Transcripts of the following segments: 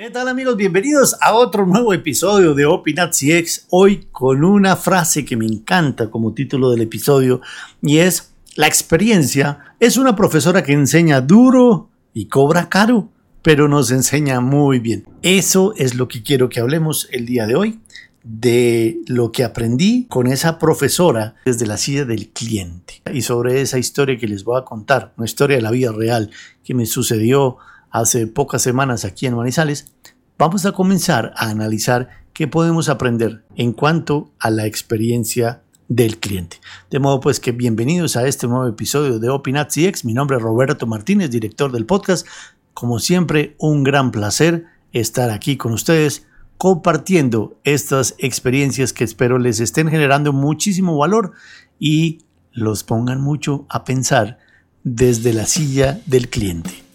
¿Qué tal amigos? Bienvenidos a otro nuevo episodio de Opinat CX. Hoy con una frase que me encanta como título del episodio y es La experiencia es una profesora que enseña duro y cobra caro, pero nos enseña muy bien. Eso es lo que quiero que hablemos el día de hoy de lo que aprendí con esa profesora desde la silla del cliente y sobre esa historia que les voy a contar, una historia de la vida real que me sucedió hace pocas semanas aquí en Manizales, vamos a comenzar a analizar qué podemos aprender en cuanto a la experiencia del cliente. De modo pues que bienvenidos a este nuevo episodio de Opinat CX. Mi nombre es Roberto Martínez, director del podcast. Como siempre, un gran placer estar aquí con ustedes compartiendo estas experiencias que espero les estén generando muchísimo valor y los pongan mucho a pensar desde la silla del cliente.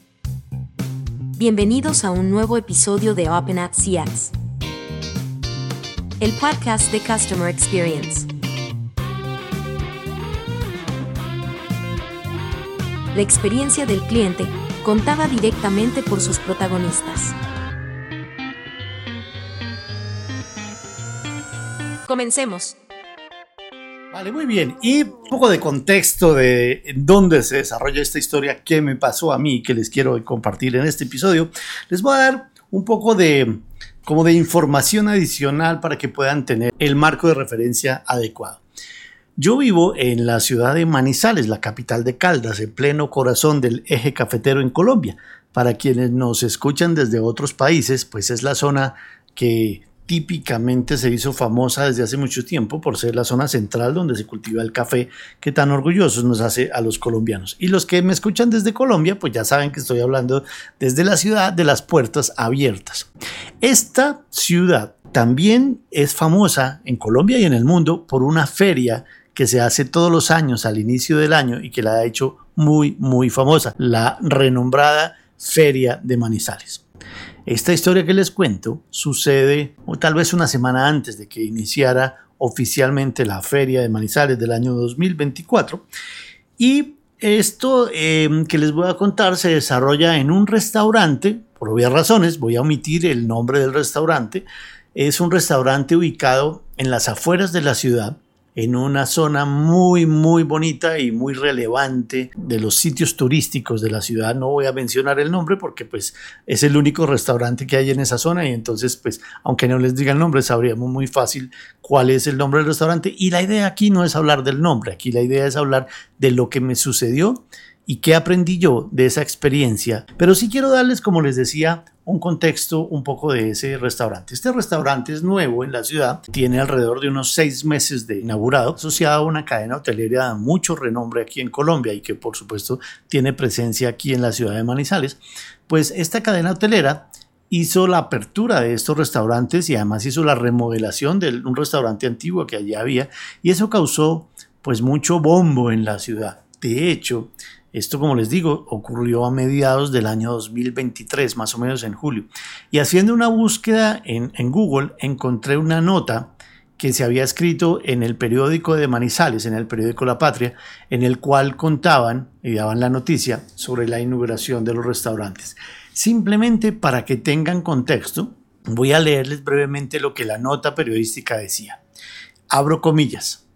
Bienvenidos a un nuevo episodio de Open at CX, el podcast de Customer Experience. La experiencia del cliente contada directamente por sus protagonistas. Comencemos. Vale, muy bien. Y un poco de contexto de dónde se desarrolla esta historia, qué me pasó a mí, que les quiero compartir en este episodio. Les voy a dar un poco de como de información adicional para que puedan tener el marco de referencia adecuado. Yo vivo en la ciudad de Manizales, la capital de Caldas, en pleno corazón del eje cafetero en Colombia. Para quienes nos escuchan desde otros países, pues es la zona que típicamente se hizo famosa desde hace mucho tiempo por ser la zona central donde se cultiva el café que tan orgullosos nos hace a los colombianos. Y los que me escuchan desde Colombia, pues ya saben que estoy hablando desde la ciudad de las puertas abiertas. Esta ciudad también es famosa en Colombia y en el mundo por una feria que se hace todos los años al inicio del año y que la ha hecho muy, muy famosa, la renombrada Feria de Manizales. Esta historia que les cuento sucede o tal vez una semana antes de que iniciara oficialmente la feria de Manizales del año 2024 y esto em, que les voy a contar se desarrolla en un restaurante, por obvias razones, voy a omitir el nombre del restaurante, es un restaurante ubicado en las afueras de la ciudad, en una zona muy, muy bonita y muy relevante de los sitios turísticos de la ciudad. No voy a mencionar el nombre porque pues es el único restaurante que hay en esa zona y entonces pues aunque no les diga el nombre sabríamos muy fácil cuál es el nombre del restaurante y la idea aquí no es hablar del nombre, aquí la idea es hablar de lo que me sucedió y qué aprendí yo de esa experiencia. Pero sí quiero darles, como les decía, un contexto un poco de ese restaurante. Este restaurante es nuevo en la ciudad, tiene alrededor de unos seis meses de inaugurado, asociado a una cadena hotelera de mucho renombre aquí en Colombia y que por supuesto tiene presencia aquí en la ciudad de Manizales. Pues esta cadena hotelera hizo la apertura de estos restaurantes y además hizo la remodelación de un restaurante antiguo que allí había y eso causó pues mucho bombo en la ciudad. De hecho, esto, como les digo, ocurrió a mediados del año 2023, más o menos en julio. Y haciendo una búsqueda en, Google, encontré una nota que se había escrito en el periódico de Manizales, en el periódico La Patria, en el cual contaban y daban la noticia sobre la inauguración de los restaurantes. Simplemente para que tengan contexto, voy a leerles brevemente lo que la nota periodística decía. Abro comillas.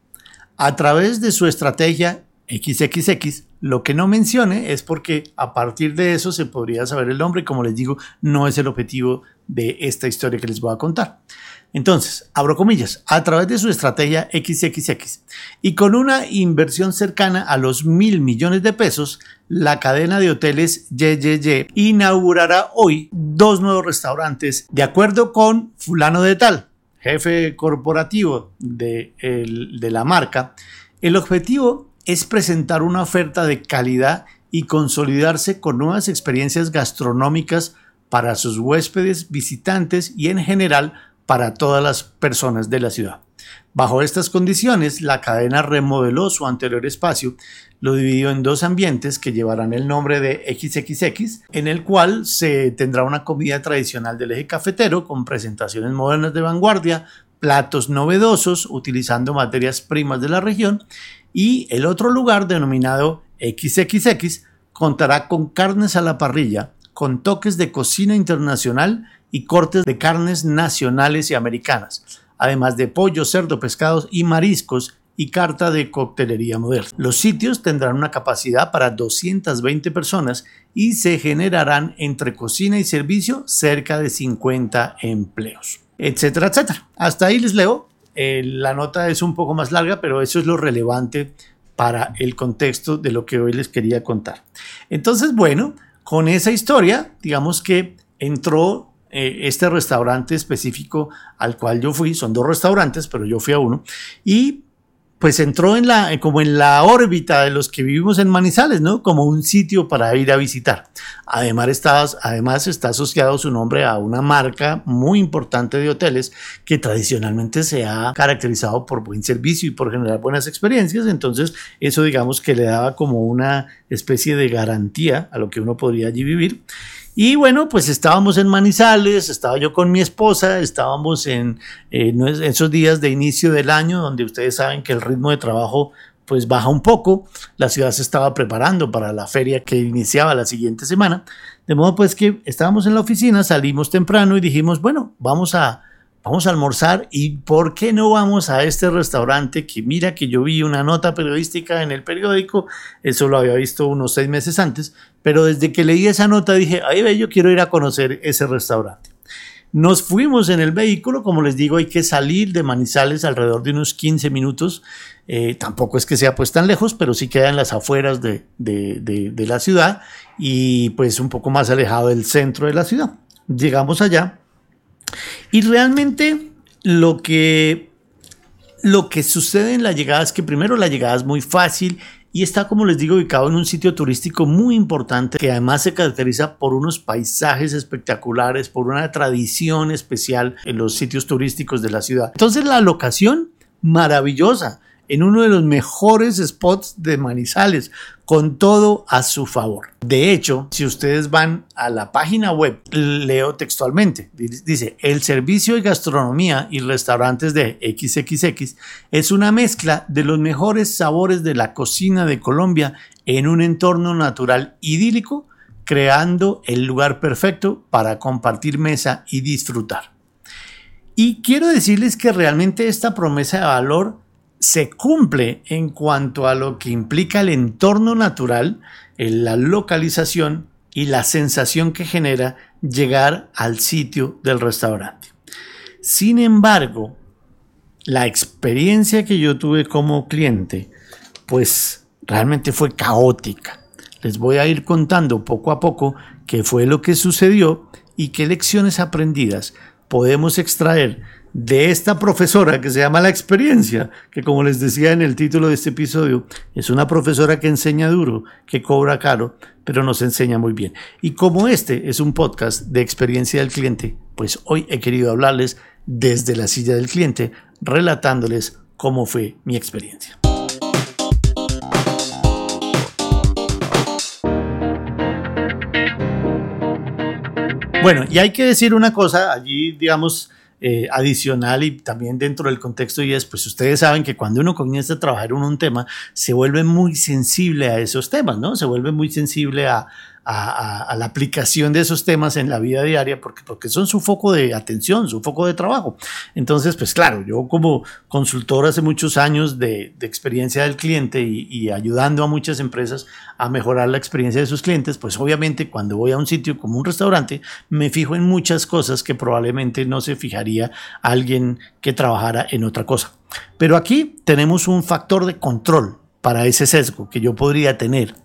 A través de su estrategia XXX, lo que no mencione es porque a partir de eso se podría saber el nombre como les digo, no es el objetivo de esta historia que les voy a contar. Entonces, abro comillas, a través de su estrategia XXX y con una inversión cercana a los mil millones de pesos, la cadena de hoteles YYY inaugurará hoy dos nuevos restaurantes de acuerdo con fulano de tal, jefe corporativo de, de la marca. El objetivo es presentar una oferta de calidad y consolidarse con nuevas experiencias gastronómicas para sus huéspedes, visitantes y en general para todas las personas de la ciudad. Bajo estas condiciones, la cadena remodeló su anterior espacio, lo dividió en dos ambientes que llevarán el nombre de XXX, en el cual se tendrá una comida tradicional del eje cafetero con presentaciones modernas de vanguardia, platos novedosos utilizando materias primas de la región y el otro lugar denominado XXX contará con carnes a la parrilla, con toques de cocina internacional y cortes de carnes nacionales y americanas, además de pollo, cerdo, pescados y mariscos y carta de coctelería moderna. Los sitios tendrán una capacidad para 220 personas y se generarán entre cocina y servicio cerca de 50 empleos, etcétera, etcétera. Hasta ahí les leo. Eh, la nota es un poco más larga, pero eso es lo relevante para el contexto de lo que hoy les quería contar. Entonces, bueno, con esa historia, digamos que entró eh, este restaurante específico al cual yo fui, son dos restaurantes, pero yo fui a uno, y pues entró en la, como en la órbita de los que vivimos en Manizales, ¿no? Como un sitio para ir a visitar. Además está, además está asociado su nombre a una marca muy importante de hoteles que tradicionalmente se ha caracterizado por buen servicio y por generar buenas experiencias. Entonces, eso digamos que le daba como una especie de garantía a lo que uno podría allí vivir. Y bueno, pues estábamos en Manizales, estaba yo con mi esposa, estábamos en, esos días de inicio del año donde ustedes saben que el ritmo de trabajo pues baja un poco, la ciudad se estaba preparando para la feria que iniciaba la siguiente semana, de modo pues que estábamos en la oficina, salimos temprano y dijimos, bueno, vamos a vamos a almorzar y ¿por qué no vamos a este restaurante que mira que yo vi una nota periodística en el periódico, eso lo había visto unos seis meses antes, pero desde que leí esa nota dije, ay, ve, yo quiero ir a conocer ese restaurante. Nos fuimos en el vehículo, como les digo, hay que salir de Manizales alrededor de unos 15 minutos. Eh, tampoco es que sea pues tan lejos, pero sí queda en las afueras de, de la ciudad y pues un poco más alejado del centro de la ciudad. Llegamos allá y realmente lo que, lo que sucede en la llegada es que primero la llegada es muy fácil y está, como les digo, ubicado en un sitio turístico muy importante que además se caracteriza por unos paisajes espectaculares, por una tradición especial en los sitios turísticos de la ciudad. Entonces la locación maravillosa en uno de los mejores spots de Manizales, con todo a su favor. De hecho, si ustedes van a la página web, leo textualmente, dice, el servicio de gastronomía y restaurantes de XXX es una mezcla de los mejores sabores de la cocina de Colombia en un entorno natural idílico, creando el lugar perfecto para compartir mesa y disfrutar. Y quiero decirles que realmente esta promesa de valor se cumple en cuanto a lo que implica el entorno natural, la localización y la sensación que genera llegar al sitio del restaurante. Sin embargo, la experiencia que yo tuve como cliente, pues realmente fue caótica. Les voy a ir contando poco a poco qué fue lo que sucedió y qué lecciones aprendidas podemos extraer de esta profesora que se llama La Experiencia, que como les decía en el título de este episodio, es una profesora que enseña duro, que cobra caro, pero nos enseña muy bien. Y como este es un podcast de experiencia del cliente, pues hoy he querido hablarles desde la silla del cliente, relatándoles cómo fue mi experiencia. Bueno, y hay que decir una cosa, allí digamos, eh, adicional y también dentro del contexto y es, pues ustedes saben que cuando uno comienza a trabajar en un tema, se vuelve muy sensible a esos temas, ¿no? Se vuelve muy sensible a, a, la aplicación de esos temas en la vida diaria porque, porque son su foco de atención, su foco de trabajo. Entonces, pues claro, yo como consultor hace muchos años de, experiencia del cliente y, ayudando a muchas empresas a mejorar la experiencia de sus clientes, pues obviamente cuando voy a un sitio como un restaurante, me fijo en muchas cosas que probablemente no se fijaría alguien que trabajara en otra cosa. Pero aquí tenemos un factor de control para ese sesgo que yo podría tener.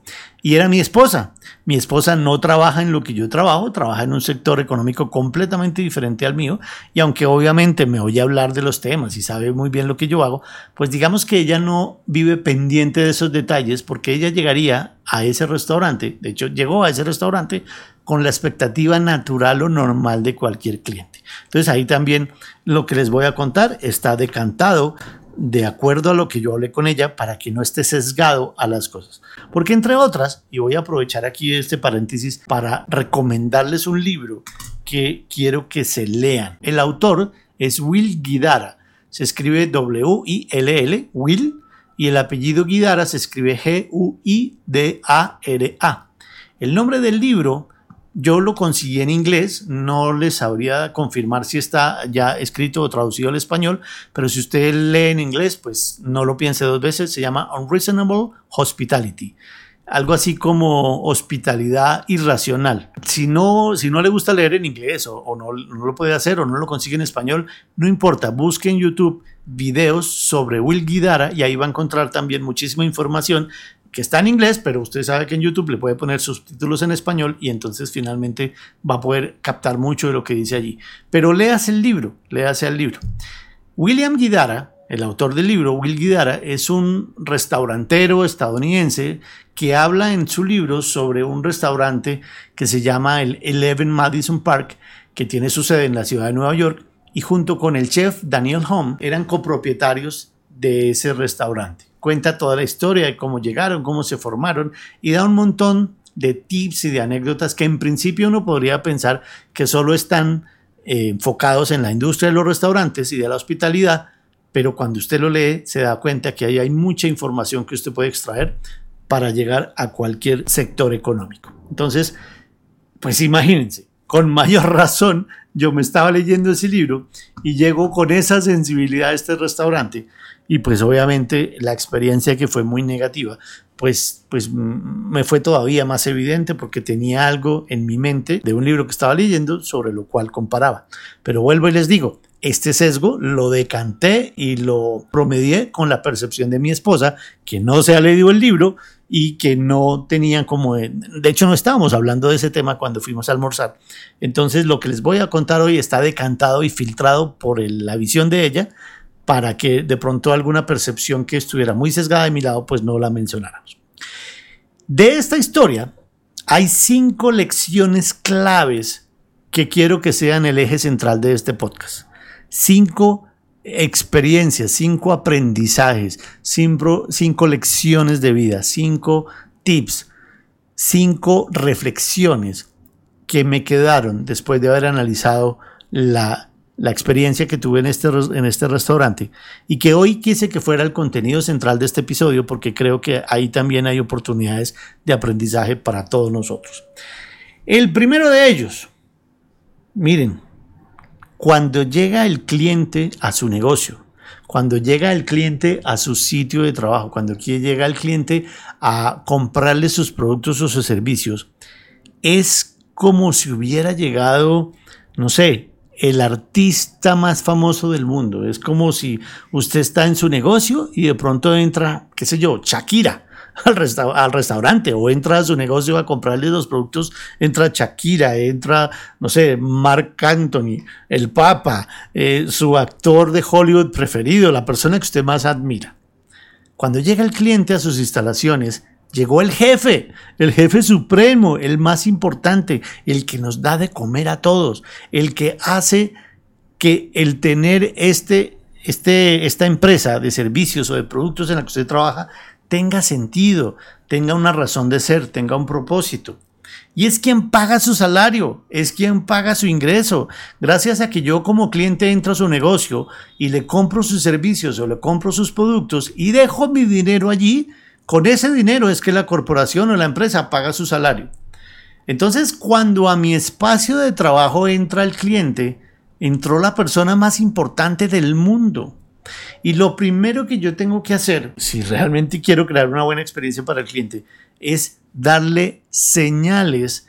Y era mi esposa. Mi esposa no trabaja en lo que yo trabajo, trabaja en un sector económico completamente diferente al mío. Y aunque obviamente me oye hablar de los temas y sabe muy bien lo que yo hago, pues digamos que ella no vive pendiente de esos detalles porque ella llegaría a ese restaurante. De hecho, llegó a ese restaurante con la expectativa natural o normal de cualquier cliente. Entonces ahí también lo que les voy a contar está decantado de acuerdo a lo que yo hablé con ella para que no esté sesgado a las cosas. Porque entre otras, y voy a aprovechar aquí este paréntesis para recomendarles un libro que quiero que se lean. El autor es Will Guidara. Se escribe W-I-L-L, Will, y el apellido Guidara se escribe G-U-I-D-A-R-A. El nombre del libro Yo lo conseguí en inglés, no les sabría confirmar si está ya escrito o traducido al español, pero si usted lee en inglés, pues no lo piense dos veces, se llama Unreasonable Hospitality algo así como hospitalidad irracional. Si no, si no le gusta leer en inglés o, no, no, lo puede hacer o no lo consigue en español, no importa, busque en YouTube videos sobre Will Guidara y ahí va a encontrar también muchísima información que está en inglés, pero usted sabe que en YouTube le puede poner subtítulos en español y entonces finalmente va a poder captar mucho de lo que dice allí. Pero léase el libro, léase el libro. William Guidara el autor del libro, Will Guidara, es un restaurantero estadounidense que habla en su libro sobre un restaurante que se llama el Eleven Madison Park, que tiene su sede en la ciudad de Nueva York, y junto con el chef Daniel Home eran copropietarios de ese restaurante. Cuenta toda la historia de cómo llegaron, cómo se formaron y da un montón de tips y de anécdotas que en principio uno podría pensar que solo están eh, enfocados en la industria de los restaurantes y de la hospitalidad, pero cuando usted lo lee se da cuenta que ahí hay mucha información que usted puede extraer para llegar a cualquier sector económico. Entonces, pues imagínense, con mayor razón yo me estaba leyendo ese libro y llego con esa sensibilidad a este restaurante y pues obviamente la experiencia que fue muy negativa, pues, pues me fue todavía más evidente porque tenía algo en mi mente de un libro que estaba leyendo sobre lo cual comparaba. Pero vuelvo y les digo, este sesgo lo decanté y lo promedié con la percepción de mi esposa, que no se ha leído el libro y que no tenían como... De, hecho, no estábamos hablando de ese tema cuando fuimos a almorzar. Entonces, lo que les voy a contar hoy está decantado y filtrado por la visión de ella para que de pronto alguna percepción que estuviera muy sesgada de mi lado, pues no la mencionáramos. De esta historia hay cinco lecciones claves que quiero que sean el eje central de este podcast cinco experiencias, cinco aprendizajes, cinco, cinco lecciones de vida, cinco tips, cinco reflexiones que me quedaron después de haber analizado la, la experiencia que tuve en este, en este restaurante y que hoy quise que fuera el contenido central de este episodio porque creo que ahí también hay oportunidades de aprendizaje para todos nosotros. El primero de ellos, miren, cuando llega el cliente a su negocio, cuando llega el cliente a su sitio de trabajo, cuando llega el cliente a comprarle sus productos o sus servicios, es como si hubiera llegado, no sé, el artista más famoso del mundo. Es como si usted está en su negocio y de pronto entra, qué sé yo, Shakira al, restaurante o entra a su negocio a comprarle los productos, entra Shakira, entra, no sé, Mark Anthony, el Papa, eh, su actor de Hollywood preferido, la persona que usted más admira. Cuando llega el cliente a sus instalaciones, llegó el jefe, el jefe supremo, el más importante, el que nos da de comer a todos, el que hace que el tener este, este, esta empresa de servicios o de productos en la que usted trabaja tenga sentido, tenga una razón de ser, tenga un propósito. Y es quien paga su salario, es quien paga su ingreso. Gracias a que yo como cliente entro a su negocio y le compro sus servicios o le compro sus productos y dejo mi dinero allí, con ese dinero es que la corporación o la empresa paga su salario. Entonces, cuando a mi espacio de trabajo entra el cliente, entró la persona más importante del mundo. Y lo primero que yo tengo que hacer, si realmente quiero crear una buena experiencia para el cliente, es darle señales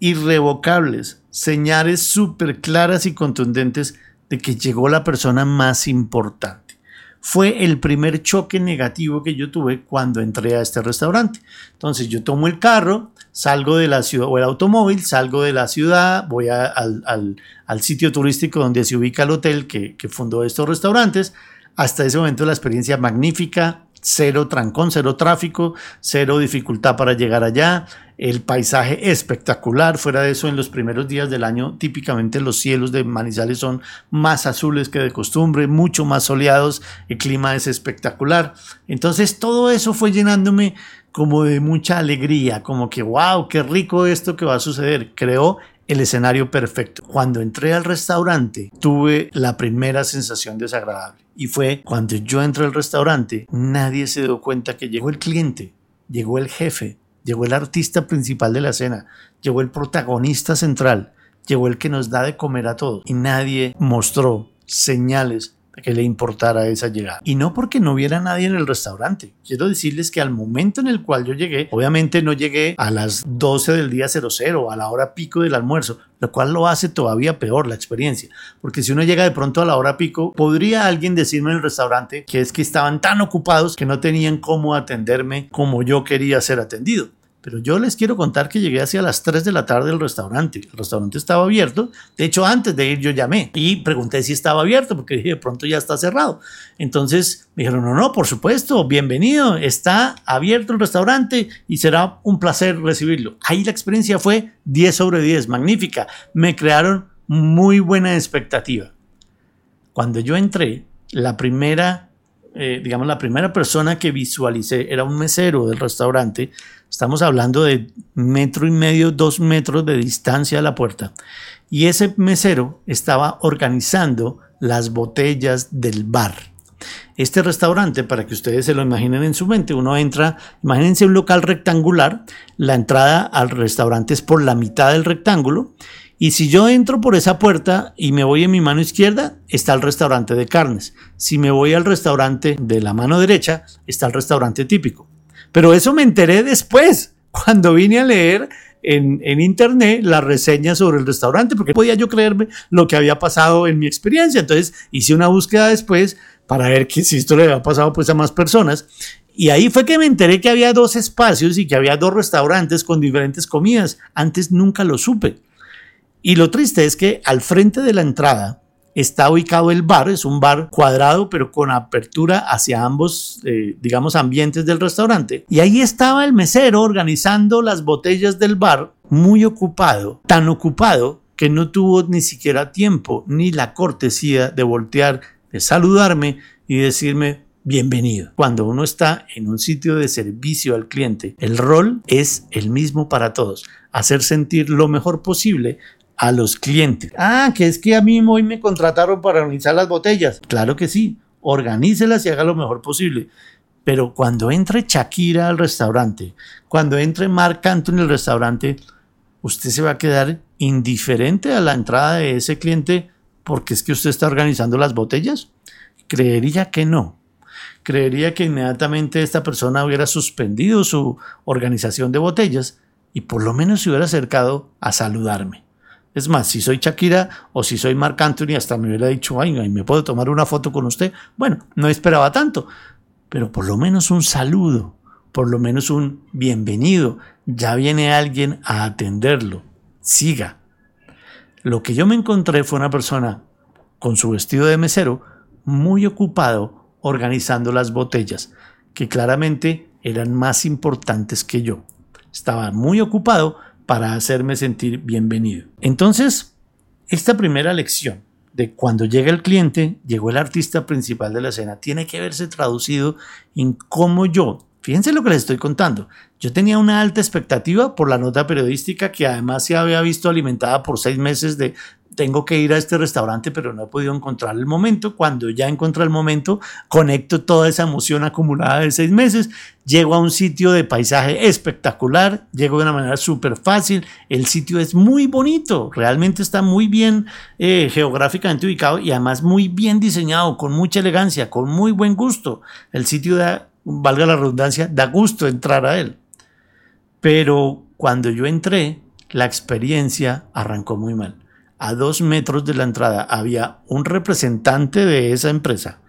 irrevocables, señales súper claras y contundentes de que llegó la persona más importante. Fue el primer choque negativo que yo tuve cuando entré a este restaurante. Entonces yo tomo el carro, salgo de la ciudad o el automóvil, salgo de la ciudad, voy al, sitio turístico donde se ubica el hotel que, que fundó estos restaurantes, hasta ese momento la experiencia magnífica, cero trancón, cero tráfico, cero dificultad para llegar allá, el paisaje espectacular, fuera de eso en los primeros días del año típicamente los cielos de Manizales son más azules que de costumbre, mucho más soleados, el clima es espectacular, entonces todo eso fue llenándome como de mucha alegría, como que wow, qué rico esto que va a suceder, creó el escenario perfecto. Cuando entré al restaurante tuve la primera sensación desagradable y fue cuando yo entré al restaurante nadie se dio cuenta que llegó el cliente, llegó el jefe, llegó el artista principal de la escena, llegó el protagonista central, llegó el que nos da de comer a todos y nadie mostró señales que le importara esa llegada. Y no porque no hubiera nadie en el restaurante. Quiero decirles que al momento en el cual yo llegué, obviamente no llegué a las 12 del día 00, a la hora pico del almuerzo, lo cual lo hace todavía peor la experiencia. Porque si uno llega de pronto a la hora pico, podría alguien decirme en el restaurante que es que estaban tan ocupados que no tenían cómo atenderme como yo quería ser atendido. Pero yo les quiero contar que llegué hacia las 3 de la tarde al restaurante. El restaurante estaba abierto. De hecho, antes de ir yo llamé y pregunté si estaba abierto porque dije, de pronto ya está cerrado. Entonces me dijeron, no, no, por supuesto, bienvenido. Está abierto el restaurante y será un placer recibirlo. Ahí la experiencia fue 10 sobre 10, magnífica. Me crearon muy buena expectativa. Cuando yo entré, la primera eh, digamos, la primera persona que visualicé era un mesero del restaurante. Estamos hablando de metro y medio, dos metros de distancia a la puerta. Y ese mesero estaba organizando las botellas del bar. Este restaurante, para que ustedes se lo imaginen en su mente, uno entra, imagínense un local rectangular, la entrada al restaurante es por la mitad del rectángulo y si yo entro por esa puerta y me voy en mi mano izquierda, está el restaurante de carnes. Si me voy al restaurante de la mano derecha, está el restaurante típico. Pero eso me enteré después, cuando vine a leer en, internet la reseña sobre el restaurante, porque podía yo creerme lo que había pasado en mi experiencia. Entonces hice una búsqueda después para ver que si esto le había pasado pues a más personas. Y ahí fue que me enteré que había dos espacios y que había dos restaurantes con diferentes comidas. Antes nunca lo supe. Y lo triste es que al frente de la entrada está ubicado el bar, es un bar cuadrado pero con apertura hacia ambos, eh, digamos, ambientes del restaurante. Y ahí estaba el mesero organizando las botellas del bar, muy ocupado, tan ocupado que no tuvo ni siquiera tiempo ni la cortesía de voltear, de saludarme y decirme bienvenido. Cuando uno está en un sitio de servicio al cliente, el rol es el mismo para todos, hacer sentir lo mejor posible a los clientes. Ah, que es que a mí hoy me contrataron para organizar las botellas. Claro que sí, organícelas y haga lo mejor posible. Pero cuando entre Shakira al restaurante, cuando entre Marc Anthony al restaurante, usted se va a quedar indiferente a la entrada de ese cliente porque es que usted está organizando las botellas. Creería que no. Creería que inmediatamente esta persona hubiera suspendido su organización de botellas y por lo menos se hubiera acercado a saludarme. Es más, si soy Shakira o si soy Marc Anthony, hasta me hubiera dicho, ay, ¿me puedo tomar una foto con usted? Bueno, no esperaba tanto, pero por lo menos un saludo, por lo menos un bienvenido. Ya viene alguien a atenderlo. Siga. Lo que yo me encontré fue una persona con su vestido de mesero muy ocupado organizando las botellas, que claramente eran más importantes que yo. Estaba muy ocupado para hacerme sentir bienvenido. Entonces, esta primera lección de cuando llega el cliente, llegó el artista principal de la escena, tiene que verse traducido en cómo yo, fíjense lo que les estoy contando, yo tenía una alta expectativa por la nota periodística que además se había visto alimentada por seis meses de tengo que ir a este restaurante, pero no he podido encontrar el momento. Cuando ya encontré el momento, conecto toda esa emoción acumulada de seis meses, llego a un sitio de paisaje espectacular, llego de una manera súper fácil, el sitio es muy bonito, realmente está muy bien eh, geográficamente ubicado y además muy bien diseñado, con mucha elegancia, con muy buen gusto. El sitio da, valga la redundancia, da gusto entrar a él. Pero cuando yo entré, la experiencia arrancó muy mal a dos metros de la entrada había un representante de esa empresa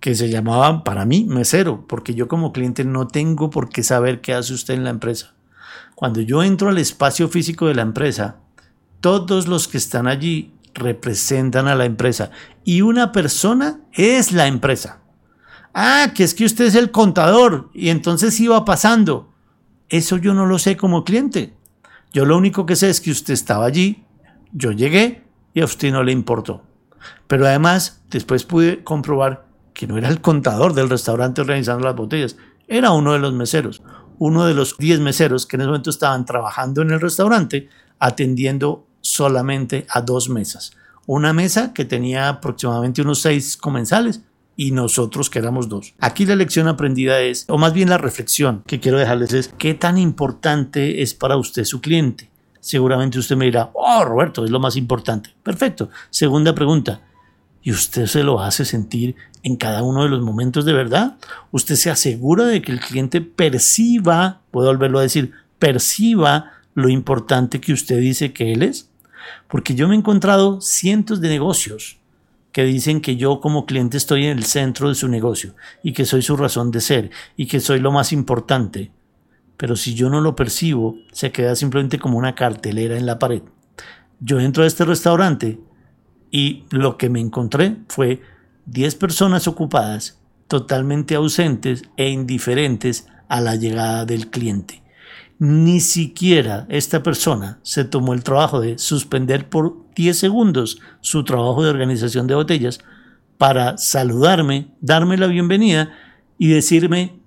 que se llamaba para mí mesero, porque yo como cliente no tengo por qué saber qué hace usted en la empresa. Cuando yo entro al espacio físico de la empresa, todos los que están allí representan a la empresa y una persona es la empresa. Ah, que es que usted es el contador y entonces iba pasando. Eso yo no lo sé como cliente. Yo lo único que sé es que usted estaba allí, yo llegué y a usted no le importó. Pero además, después pude comprobar que no era el contador del restaurante organizando las botellas, era uno de los meseros, uno de los 10 meseros que en ese momento estaban trabajando en el restaurante atendiendo solamente a dos mesas. Una mesa que tenía aproximadamente unos seis comensales y nosotros que éramos dos. Aquí la lección aprendida es, o más bien la reflexión que quiero dejarles es, ¿qué tan importante es para usted su cliente? Seguramente usted me dirá, oh Roberto, es lo más importante. Perfecto. Segunda pregunta, ¿y usted se lo hace sentir en cada uno de los momentos de verdad? ¿Usted se asegura de que el cliente perciba, puedo volverlo a decir, perciba lo importante que usted dice que él es? Porque yo me he encontrado cientos de negocios que dicen que yo como cliente estoy en el centro de su negocio y que soy su razón de ser y que soy lo más importante. Pero si yo no lo percibo, se queda simplemente como una cartelera en la pared. Yo entro a este restaurante y lo que me encontré fue 10 personas ocupadas, totalmente ausentes e indiferentes a la llegada del cliente ni siquiera esta persona se tomó el trabajo de suspender por 10 segundos su trabajo de organización de botellas para saludarme, darme la bienvenida y decirme,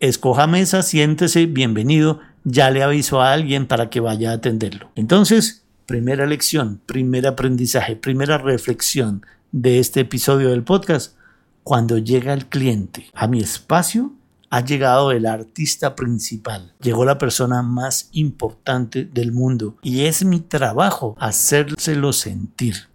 escoja mesa, siéntese, bienvenido, ya le aviso a alguien para que vaya a atenderlo. Entonces, primera lección, primer aprendizaje, primera reflexión de este episodio del podcast, cuando llega el cliente a mi espacio, ha llegado el artista principal, llegó la persona más importante del mundo y es mi trabajo hacérselo sentir.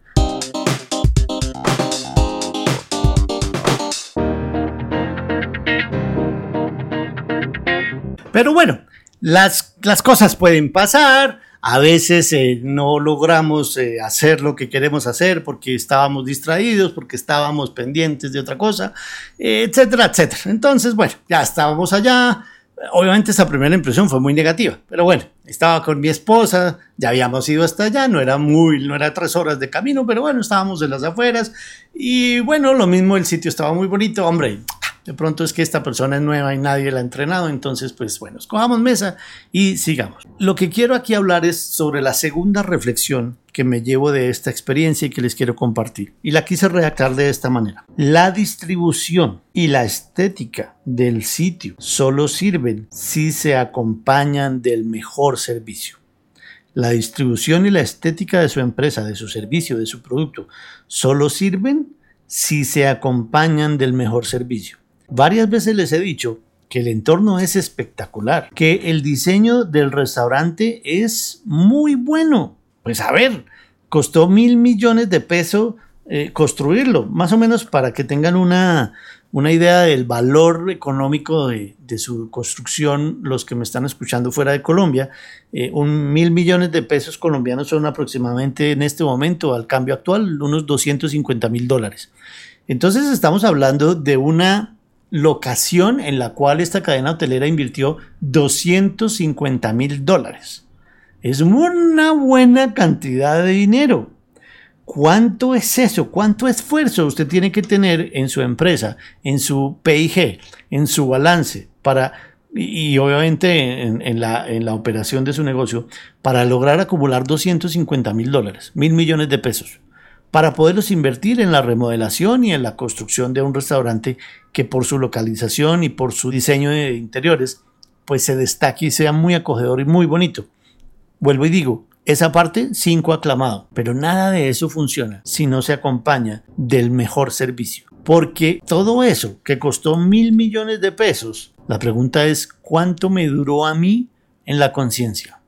Pero bueno, las, las cosas pueden pasar, a veces eh, no logramos eh, hacer lo que queremos hacer porque estábamos distraídos, porque estábamos pendientes de otra cosa, etcétera, etcétera. Entonces, bueno, ya estábamos allá. Obviamente esa primera impresión fue muy negativa, pero bueno, estaba con mi esposa, ya habíamos ido hasta allá, no era muy, no era tres horas de camino, pero bueno, estábamos en las afueras y bueno, lo mismo, el sitio estaba muy bonito, hombre, de pronto es que esta persona es nueva y nadie la ha entrenado, entonces pues bueno, escojamos mesa y sigamos. Lo que quiero aquí hablar es sobre la segunda reflexión que me llevo de esta experiencia y que les quiero compartir. Y la quise redactar de esta manera. La distribución y la estética del sitio solo sirven si se acompañan del mejor servicio. La distribución y la estética de su empresa, de su servicio, de su producto, solo sirven si se acompañan del mejor servicio. Varias veces les he dicho que el entorno es espectacular, que el diseño del restaurante es muy bueno. Pues a ver, costó mil millones de pesos eh, construirlo, más o menos para que tengan una, una idea del valor económico de, su construcción, los que me están escuchando fuera de Colombia, eh, un mil millones de pesos colombianos son aproximadamente en este momento, al cambio actual, unos 250 mil dólares. Entonces estamos hablando de una locación en la cual esta cadena hotelera invirtió 250 mil dólares. Es una buena cantidad de dinero. ¿Cuánto es eso? ¿Cuánto esfuerzo usted tiene que tener en su empresa, en su PIG, en su balance, para, y, obviamente en, la, en la operación de su negocio, para lograr acumular 250 mil dólares, mil millones de pesos? Para poderlos invertir en la remodelación y en la construcción de un restaurante que por su localización y por su diseño de interiores, pues se destaque y sea muy acogedor y muy bonito. Vuelvo y digo, esa parte 5 aclamado, pero nada de eso funciona si no se acompaña del mejor servicio. Porque todo eso que costó mil millones de pesos, la pregunta es cuánto me duró a mí en la conciencia.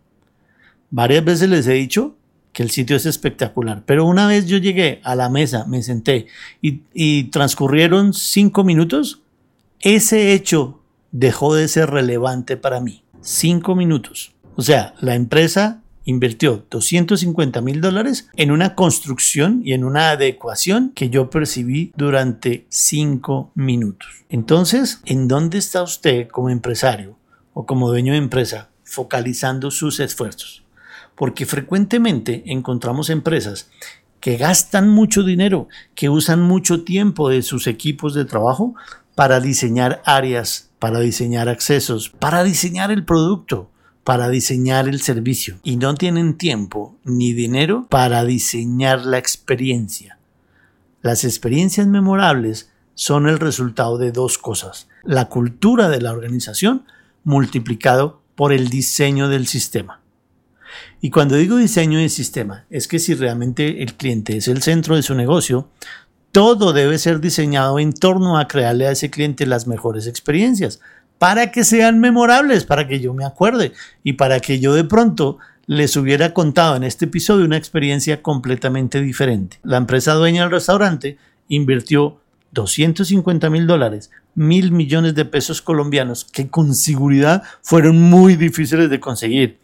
Varias veces les he dicho que el sitio es espectacular. Pero una vez yo llegué a la mesa, me senté y, transcurrieron cinco minutos, ese hecho dejó de ser relevante para mí. Cinco minutos. O sea, la empresa invirtió 250 mil dólares en una construcción y en una adecuación que yo percibí durante cinco minutos. Entonces, ¿en dónde está usted como empresario o como dueño de empresa focalizando sus esfuerzos? Porque frecuentemente encontramos empresas que gastan mucho dinero, que usan mucho tiempo de sus equipos de trabajo para diseñar áreas, para diseñar accesos, para diseñar el producto, para diseñar el servicio y no tienen tiempo ni dinero para diseñar la experiencia. Las experiencias memorables son el resultado de dos cosas, la cultura de la organización multiplicado por el diseño del sistema. Y cuando digo diseño de sistema, es que si realmente el cliente es el centro de su negocio, todo debe ser diseñado en torno a crearle a ese cliente las mejores experiencias para que sean memorables, para que yo me acuerde y para que yo de pronto les hubiera contado en este episodio una experiencia completamente diferente. La empresa dueña del restaurante invirtió 250 mil dólares, mil millones de pesos colombianos, que con seguridad fueron muy difíciles de conseguir,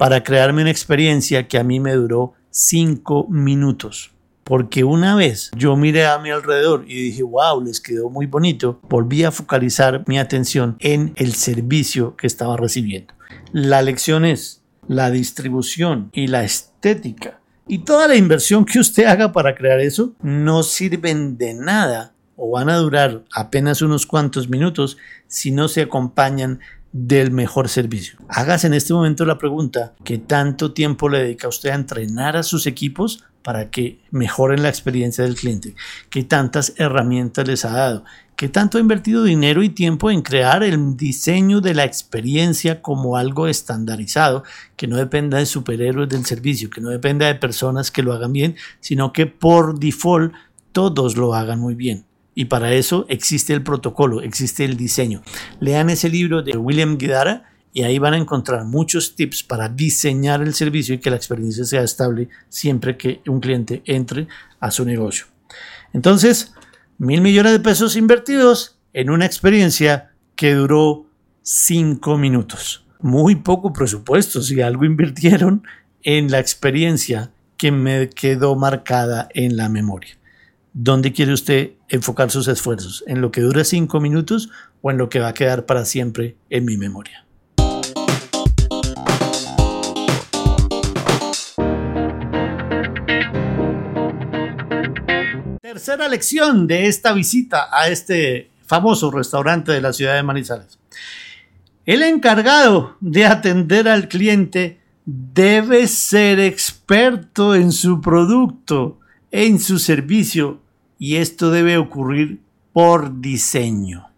para crearme una experiencia que a mí me duró cinco minutos. Porque una vez yo miré a mi alrededor y dije, wow, les quedó muy bonito, volví a focalizar mi atención en el servicio que estaba recibiendo. La lección es la distribución y la estética y toda la inversión que usted haga para crear eso no sirven de nada o van a durar apenas unos cuantos minutos si no se acompañan del mejor servicio. Hágase en este momento la pregunta, ¿qué tanto tiempo le dedica usted a entrenar a sus equipos para que mejoren la experiencia del cliente? ¿Qué tantas herramientas les ha dado? ¿Qué tanto ha invertido dinero y tiempo en crear el diseño de la experiencia como algo estandarizado, que no dependa de superhéroes del servicio, que no dependa de personas que lo hagan bien, sino que por default todos lo hagan muy bien? Y para eso existe el protocolo, existe el diseño. Lean ese libro de William Guidara y ahí van a encontrar muchos tips para diseñar el servicio y que la experiencia sea estable siempre que un cliente entre a su negocio. Entonces, mil millones de pesos invertidos en una experiencia que duró cinco minutos. Muy poco presupuesto si algo invirtieron en la experiencia que me quedó marcada en la memoria. ¿Dónde quiere usted enfocar sus esfuerzos? ¿En lo que dura cinco minutos o en lo que va a quedar para siempre en mi memoria? Tercera lección de esta visita a este famoso restaurante de la ciudad de Manizales. El encargado de atender al cliente debe ser experto en su producto en su servicio y esto debe ocurrir por diseño.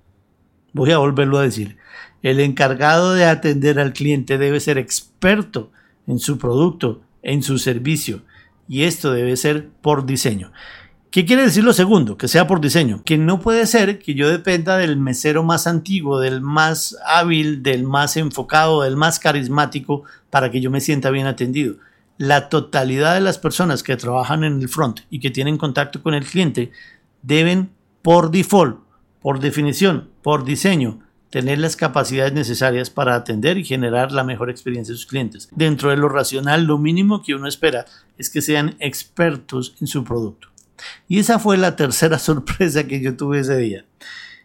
Voy a volverlo a decir. El encargado de atender al cliente debe ser experto en su producto, en su servicio y esto debe ser por diseño. ¿Qué quiere decir lo segundo? Que sea por diseño. Que no puede ser que yo dependa del mesero más antiguo, del más hábil, del más enfocado, del más carismático para que yo me sienta bien atendido la totalidad de las personas que trabajan en el front y que tienen contacto con el cliente deben por default, por definición, por diseño, tener las capacidades necesarias para atender y generar la mejor experiencia de sus clientes. Dentro de lo racional, lo mínimo que uno espera es que sean expertos en su producto. Y esa fue la tercera sorpresa que yo tuve ese día.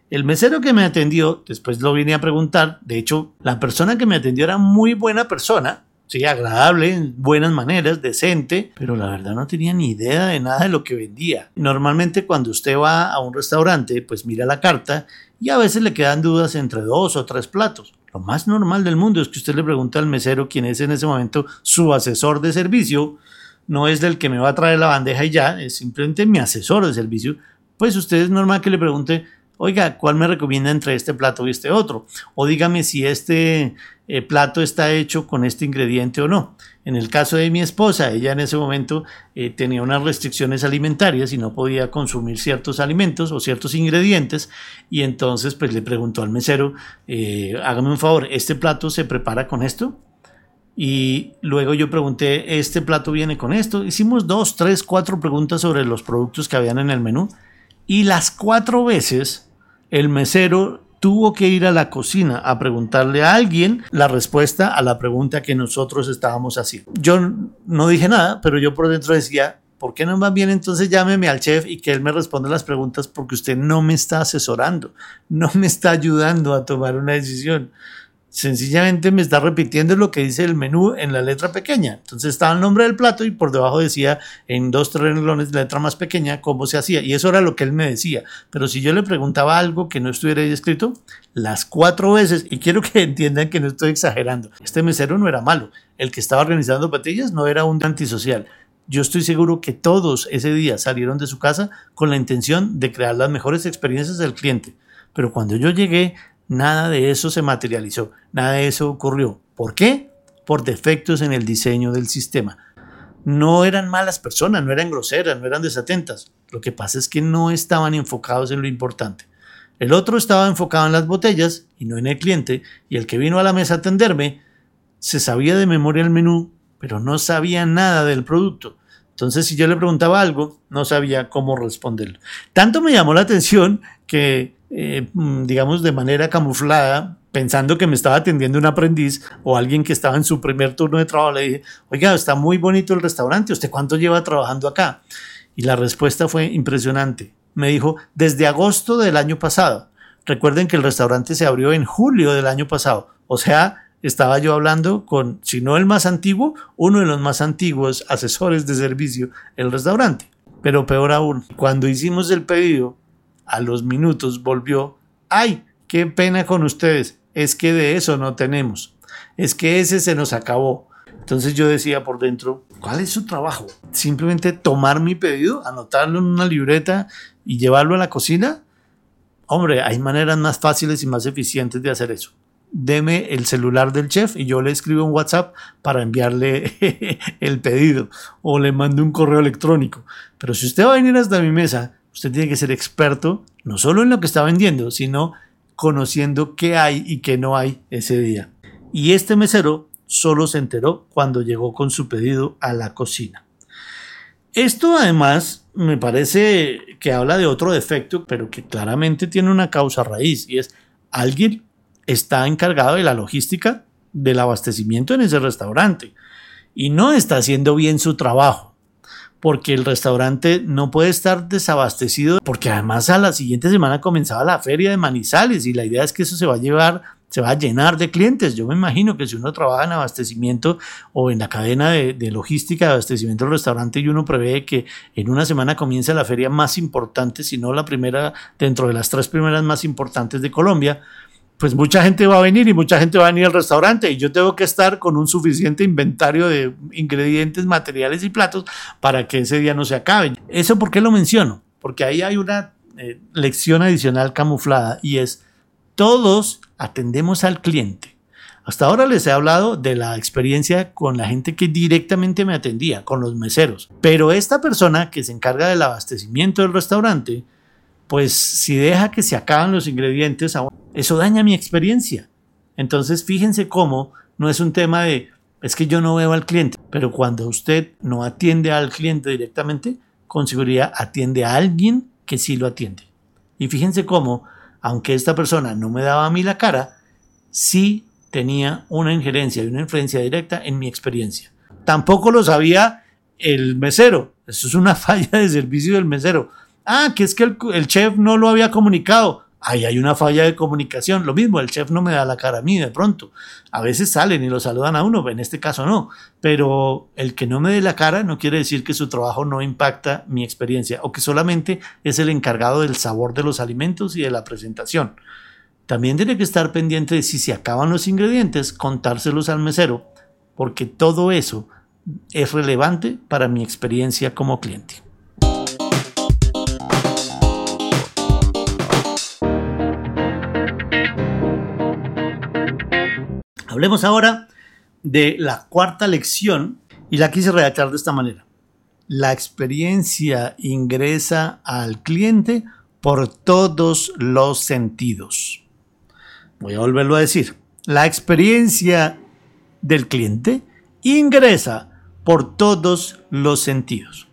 El mesero que me atendió, después lo vine a preguntar, de hecho, la persona que me atendió era muy buena persona, sí, agradable, en buenas maneras, decente, pero la verdad no tenía ni idea de nada de lo que vendía. Normalmente cuando usted va a un restaurante, pues mira la carta y a veces le quedan dudas entre dos o tres platos. Lo más normal del mundo es que usted le pregunte al mesero quién es en ese momento su asesor de servicio, no es del que me va a traer la bandeja y ya, es simplemente mi asesor de servicio, pues usted es normal que le pregunte oiga, ¿cuál me recomienda entre este plato y este otro? O dígame si este eh, plato está hecho con este ingrediente o no. En el caso de mi esposa, ella en ese momento eh, tenía unas restricciones alimentarias y no podía consumir ciertos alimentos o ciertos ingredientes y entonces pues le preguntó al mesero, eh, hágame un favor, ¿este plato se prepara con esto? Y luego yo pregunté, ¿este plato viene con esto? Hicimos dos, tres, cuatro preguntas sobre los productos que habían en el menú y las cuatro veces el mesero tuvo que ir a la cocina a preguntarle a alguien la respuesta a la pregunta que nosotros estábamos haciendo. Yo no dije nada, pero yo por dentro decía, ¿por qué no va bien entonces llámeme al chef y que él me responda las preguntas porque usted no me está asesorando, no me está ayudando a tomar una decisión? Sencillamente me está repitiendo lo que dice el menú en la letra pequeña. Entonces estaba el nombre del plato y por debajo decía en dos, tres renglones letra más pequeña cómo se hacía. Y eso era lo que él me decía. Pero si yo le preguntaba algo que no estuviera ahí escrito, las cuatro veces, y quiero que entiendan que no estoy exagerando, este mesero no era malo. El que estaba organizando patillas no era un antisocial. Yo estoy seguro que todos ese día salieron de su casa con la intención de crear las mejores experiencias del cliente. Pero cuando yo llegué, Nada de eso se materializó, nada de eso ocurrió. ¿Por qué? Por defectos en el diseño del sistema. no eran malas personas, no eran groseras, no eran desatentas. Lo que pasa es que no estaban enfocados en lo importante. El otro estaba enfocado en las botellas y no en el cliente, y el que vino a la mesa a atenderme se sabía de memoria el menú, pero no sabía nada del producto. Entonces, si yo le preguntaba algo, no sabía cómo responderlo. Tanto me llamó la atención que, eh, mm, digamos, de manera camuflada, pensando que me estaba atendiendo un aprendiz o alguien que estaba en su primer turno de trabajo, le dije, oiga, está muy bonito el restaurante, ¿usted cuánto lleva trabajando acá? Y la respuesta fue impresionante. Me dijo, desde agosto del año pasado. Recuerden que el restaurante se abrió en julio del año pasado. O sea, estaba yo hablando con, si no el más antiguo, uno de los más antiguos asesores de servicio el restaurante. Pero peor aún, cuando hicimos el pedido, a los minutos volvió, ¡ay! ¡Qué pena con ustedes! Es que de eso no tenemos. Es que ese se nos acabó. Entonces yo decía por dentro, ¿cuál es su trabajo? ¿Simplemente tomar mi pedido, anotarlo en una libreta y llevarlo a la cocina? Hombre, hay maneras más fáciles y más eficientes de hacer eso deme el celular del chef y yo le escribo un WhatsApp para enviarle el pedido o le mando un correo electrónico. Pero si usted va a venir hasta mi mesa, usted tiene que ser experto no solo en lo que está vendiendo, sino conociendo qué hay y qué no hay ese día. Y este mesero solo se enteró cuando llegó con su pedido a la cocina. Esto además me parece que habla de otro defecto, pero que claramente tiene una causa raíz y es alguien está encargado de la logística del abastecimiento en ese restaurante y no está haciendo bien su trabajo porque el restaurante no puede estar desabastecido porque además a la siguiente semana comenzaba la feria de Manizales y la idea es que eso se va a llevar se va a llenar de clientes. Yo me imagino que si uno trabaja en abastecimiento o en la cadena de, logística de abastecimiento del restaurante y uno prevé que en una semana comience la feria más importante, si no la primera, dentro de las tres primeras más importantes de Colombia, pues mucha gente va a venir y mucha gente va a venir al restaurante y yo tengo que estar con un suficiente inventario de ingredientes, materiales y platos para que ese día no se acabe. ¿Eso por qué lo menciono? Porque ahí hay una eh, lección adicional camuflada y es todos atendemos al cliente. Hasta ahora les he hablado de la experiencia con la gente que directamente me atendía, con los meseros. Pero esta persona que se encarga del abastecimiento del restaurante, pues si deja que se acaban los ingredientes, eso daña mi experiencia. Entonces fíjense cómo no es un tema de, es que yo no veo al cliente, pero cuando usted no atiende al cliente directamente, con seguridad atiende a alguien que sí lo atiende. Y fíjense cómo, aunque esta persona no me daba a mí la cara, sí tenía una injerencia y una influencia directa en mi experiencia. Tampoco lo sabía el mesero. Eso es una falla de servicio del mesero. Ah, que es que el, chef no lo había comunicado. Ahí hay una falla de comunicación. Lo mismo, el chef no me da la cara a mí de pronto. A veces salen y lo saludan a uno, en este caso no. Pero el que no me dé la cara no quiere decir que su trabajo no impacta mi experiencia o que solamente es el encargado del sabor de los alimentos y de la presentación. También tiene que estar pendiente de si se acaban los ingredientes, contárselos al mesero, porque todo eso es relevante para mi experiencia como cliente. Hablemos ahora de la cuarta lección y la quise redactar de esta manera. La experiencia ingresa al cliente por todos los sentidos. Voy a volverlo a decir. La experiencia del cliente ingresa por todos los sentidos.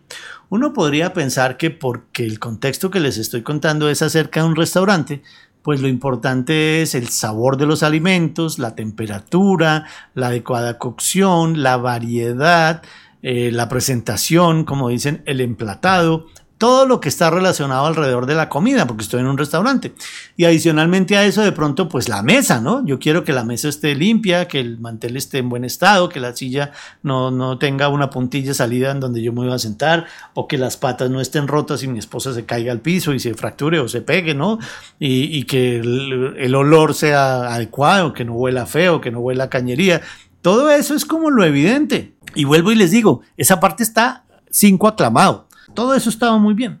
Uno podría pensar que porque el contexto que les estoy contando es acerca de un restaurante, pues lo importante es el sabor de los alimentos, la temperatura, la adecuada cocción, la variedad, eh, la presentación, como dicen, el emplatado, todo lo que está relacionado alrededor de la comida, porque estoy en un restaurante. Y adicionalmente a eso, de pronto, pues la mesa, ¿no? Yo quiero que la mesa esté limpia, que el mantel esté en buen estado, que la silla no, no tenga una puntilla salida en donde yo me voy a sentar, o que las patas no estén rotas y mi esposa se caiga al piso y se fracture o se pegue, ¿no? Y, que el, olor sea adecuado, que no huela feo, que no huela a cañería. Todo eso es como lo evidente. Y vuelvo y les digo, esa parte está cinco aclamado. Todo eso estaba muy bien.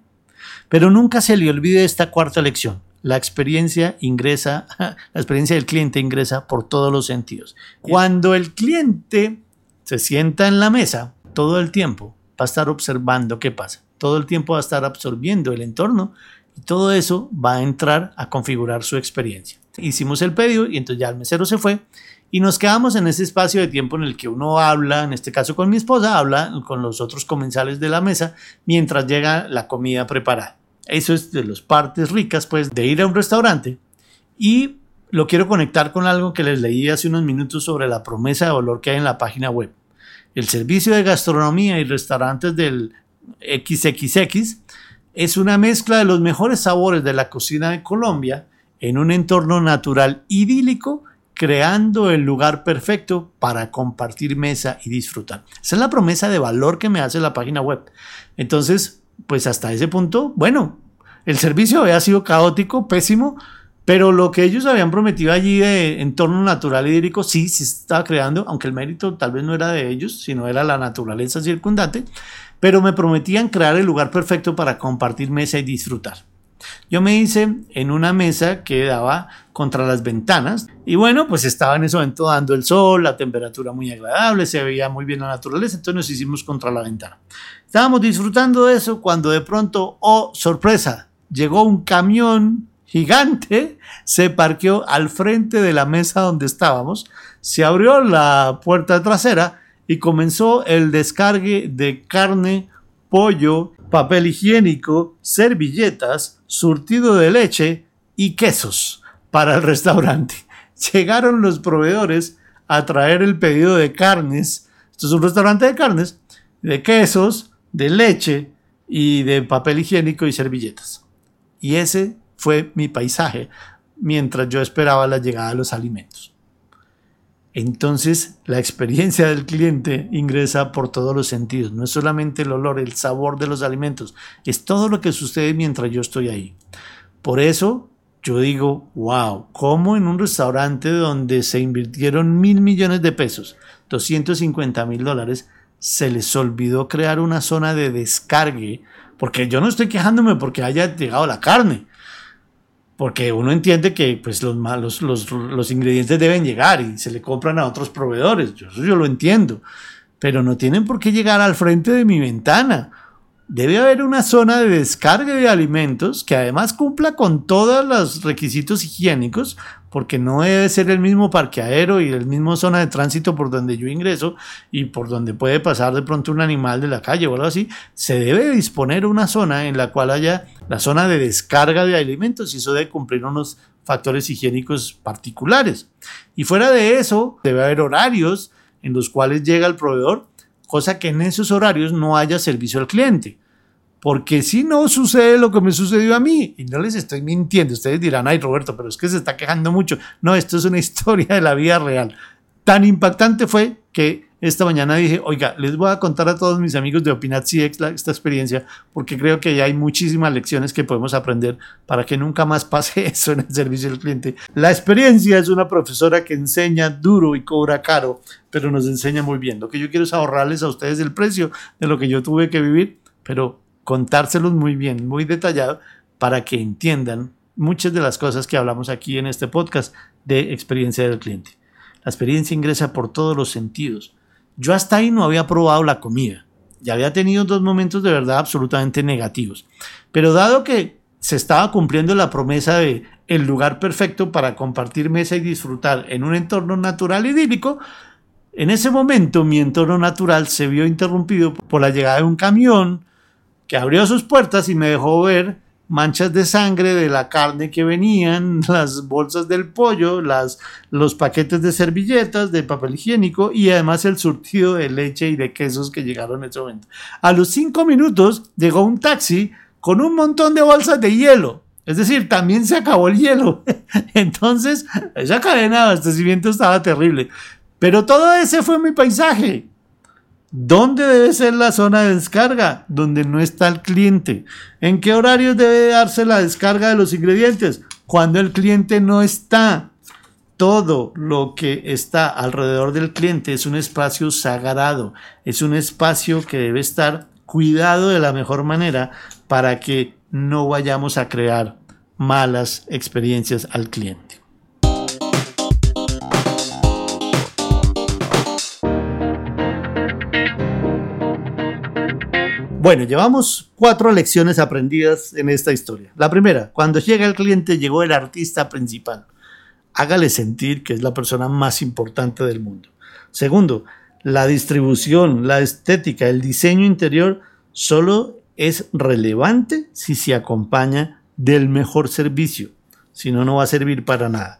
Pero nunca se le olvide esta cuarta lección. La experiencia ingresa, la experiencia del cliente ingresa por todos los sentidos. Cuando el cliente se sienta en la mesa, todo el tiempo va a estar observando qué pasa. Todo el tiempo va a estar absorbiendo el entorno y todo eso va a entrar a configurar su experiencia. Hicimos el pedido y entonces ya el mesero se fue y nos quedamos en ese espacio de tiempo en el que uno habla, en este caso con mi esposa, habla con los otros comensales de la mesa mientras llega la comida preparada. Eso es de las partes ricas, pues, de ir a un restaurante. Y lo quiero conectar con algo que les leí hace unos minutos sobre la promesa de valor que hay en la página web. El servicio de gastronomía y restaurantes del XXX es una mezcla de los mejores sabores de la cocina de Colombia en un entorno natural idílico, creando el lugar perfecto para compartir mesa y disfrutar. Esa es la promesa de valor que me hace la página web. Entonces, pues hasta ese punto, bueno, el servicio había sido caótico, pésimo, pero lo que ellos habían prometido allí de entorno natural y hídrico, sí, se estaba creando, aunque el mérito tal vez no era de ellos, sino era la naturaleza circundante, pero me prometían crear el lugar perfecto para compartir mesa y disfrutar. Yo me hice en una mesa que daba contra las ventanas y bueno, pues estaba en ese momento dando el sol, la temperatura muy agradable, se veía muy bien la naturaleza, entonces nos hicimos contra la ventana. Estábamos disfrutando de eso cuando de pronto, oh sorpresa, llegó un camión gigante, se parqueó al frente de la mesa donde estábamos, se abrió la puerta trasera y comenzó el descargue de carne, pollo, papel higiénico, servilletas, surtido de leche y quesos para el restaurante. Llegaron los proveedores a traer el pedido de carnes. Esto es un restaurante de carnes, de quesos, de leche y de papel higiénico y servilletas. Y ese fue mi paisaje mientras yo esperaba la llegada de los alimentos. Entonces la experiencia del cliente ingresa por todos los sentidos. No es solamente el olor, el sabor de los alimentos, es todo lo que sucede mientras yo estoy ahí. Por eso yo digo, wow, ¿cómo en un restaurante donde se invirtieron mil millones de pesos, 250 mil dólares, se les olvidó crear una zona de descargue? Porque yo no estoy quejándome porque haya llegado la carne porque uno entiende que pues, los, los, los, los, ingredientes deben llegar y se le compran a otros proveedores. Yo, eso yo lo entiendo. Pero no tienen por qué llegar al frente de mi ventana debe haber una zona de descarga de alimentos que además cumpla con todos los requisitos higiénicos, porque no debe ser el mismo parqueadero y el mismo zona de tránsito por donde yo ingreso y por donde puede pasar de pronto un animal de la calle o algo así. Se debe disponer una zona en la cual haya la zona de descarga de alimentos y eso debe cumplir unos factores higiénicos particulares. Y fuera de eso, debe haber horarios en los cuales llega el proveedor cosa que en esos horarios no haya servicio al cliente. Porque si no sucede lo que me sucedió a mí, y no les estoy mintiendo, ustedes dirán, ay Roberto, pero es que se está quejando mucho. No, esto es una historia de la vida real. Tan impactante fue que esta mañana dije, oiga, les voy a contar a todos mis amigos de Opinat CX esta experiencia, porque creo que hay muchísimas lecciones que podemos aprender para que nunca más pase eso en el servicio al cliente. La experiencia es una profesora que enseña duro y cobra caro, pero nos enseña muy bien. Lo que yo quiero es ahorrarles a ustedes el precio de lo que yo tuve que vivir, pero contárselos muy bien, muy detallado, para que entiendan muchas de las cosas que hablamos aquí en este podcast de experiencia del cliente. La experiencia ingresa por todos los sentidos yo hasta ahí no había probado la comida. Ya había tenido dos momentos de verdad absolutamente negativos. Pero dado que se estaba cumpliendo la promesa de el lugar perfecto para compartir mesa y disfrutar en un entorno natural idílico, en ese momento mi entorno natural se vio interrumpido por la llegada de un camión que abrió sus puertas y me dejó ver manchas de sangre de la carne que venían, las bolsas del pollo, las, los paquetes de servilletas, de papel higiénico y además el surtido de leche y de quesos que llegaron en ese momento. A los cinco minutos llegó un taxi con un montón de bolsas de hielo. Es decir, también se acabó el hielo. Entonces, esa cadena de abastecimiento estaba terrible. Pero todo ese fue mi paisaje. ¿Dónde debe ser la zona de descarga? Donde no está el cliente. ¿En qué horarios debe darse la descarga de los ingredientes? Cuando el cliente no está. Todo lo que está alrededor del cliente es un espacio sagrado, es un espacio que debe estar cuidado de la mejor manera para que no vayamos a crear malas experiencias al cliente. Bueno, llevamos cuatro lecciones aprendidas en esta historia. La primera, cuando llega el cliente llegó el artista principal. Hágale sentir que es la persona más importante del mundo. Segundo, la distribución, la estética, el diseño interior solo es relevante si se acompaña del mejor servicio. Si no, no va a servir para nada.